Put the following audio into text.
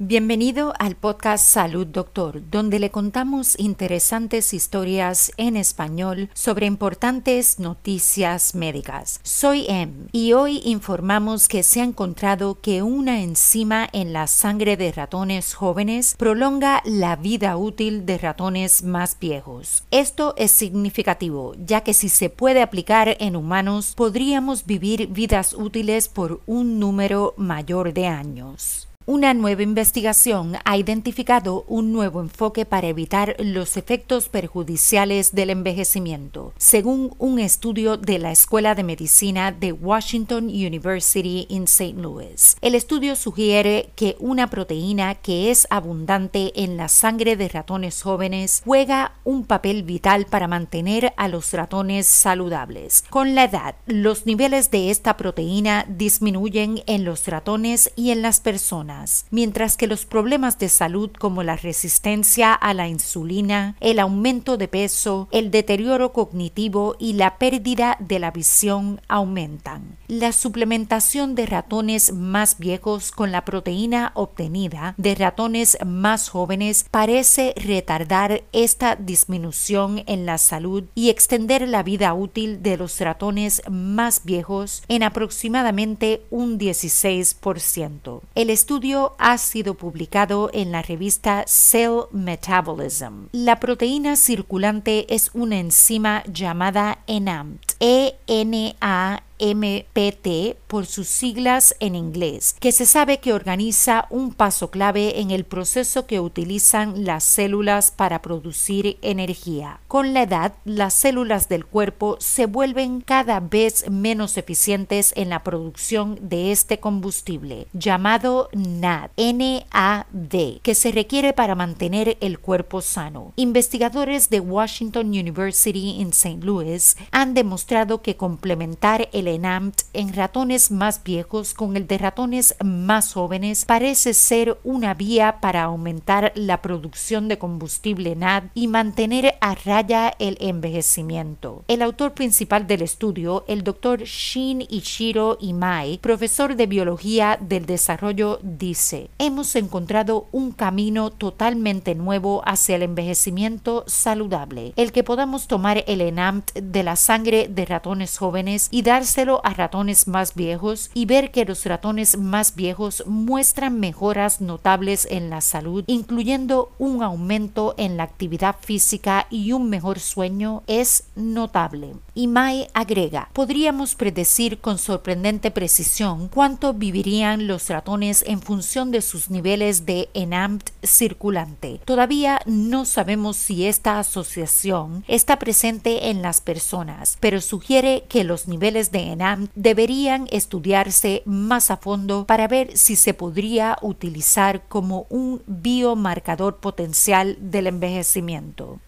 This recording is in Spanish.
Bienvenido al podcast Salud Doctor, donde le contamos interesantes historias en español sobre importantes noticias médicas. Soy Em y hoy informamos que se ha encontrado que una enzima en la sangre de ratones jóvenes prolonga la vida útil de ratones más viejos. Esto es significativo, ya que si se puede aplicar en humanos, podríamos vivir vidas útiles por un número mayor de años. Una nueva investigación ha identificado un nuevo enfoque para evitar los efectos perjudiciales del envejecimiento, según un estudio de la Escuela de Medicina de Washington University en St. Louis. El estudio sugiere que una proteína que es abundante en la sangre de ratones jóvenes juega un papel vital para mantener a los ratones saludables. Con la edad, los niveles de esta proteína disminuyen en los ratones y en las personas mientras que los problemas de salud como la resistencia a la insulina, el aumento de peso, el deterioro cognitivo y la pérdida de la visión aumentan. La suplementación de ratones más viejos con la proteína obtenida de ratones más jóvenes parece retardar esta disminución en la salud y extender la vida útil de los ratones más viejos en aproximadamente un 16%. El estudio ha sido publicado en la revista Cell Metabolism. La proteína circulante es una enzima llamada ENAMT, E-N-A MPT por sus siglas en inglés, que se sabe que organiza un paso clave en el proceso que utilizan las células para producir energía. Con la edad, las células del cuerpo se vuelven cada vez menos eficientes en la producción de este combustible, llamado NAD, que se requiere para mantener el cuerpo sano. Investigadores de Washington University en St. Louis han demostrado que complementar el ENAMT en ratones más viejos con el de ratones más jóvenes parece ser una vía para aumentar la producción de combustible NAD y mantener a raya el envejecimiento. El autor principal del estudio, el doctor Shin Ichiro Imai, profesor de biología del desarrollo, dice: Hemos encontrado un camino totalmente nuevo hacia el envejecimiento saludable, el que podamos tomar el ENAMT de la sangre de ratones jóvenes y darse a ratones más viejos y ver que los ratones más viejos muestran mejoras notables en la salud, incluyendo un aumento en la actividad física y un mejor sueño, es notable. Y Mai agrega, podríamos predecir con sorprendente precisión cuánto vivirían los ratones en función de sus niveles de ENAMT circulante. Todavía no sabemos si esta asociación está presente en las personas, pero sugiere que los niveles de ENAM deberían estudiarse más a fondo para ver si se podría utilizar como un biomarcador potencial del envejecimiento.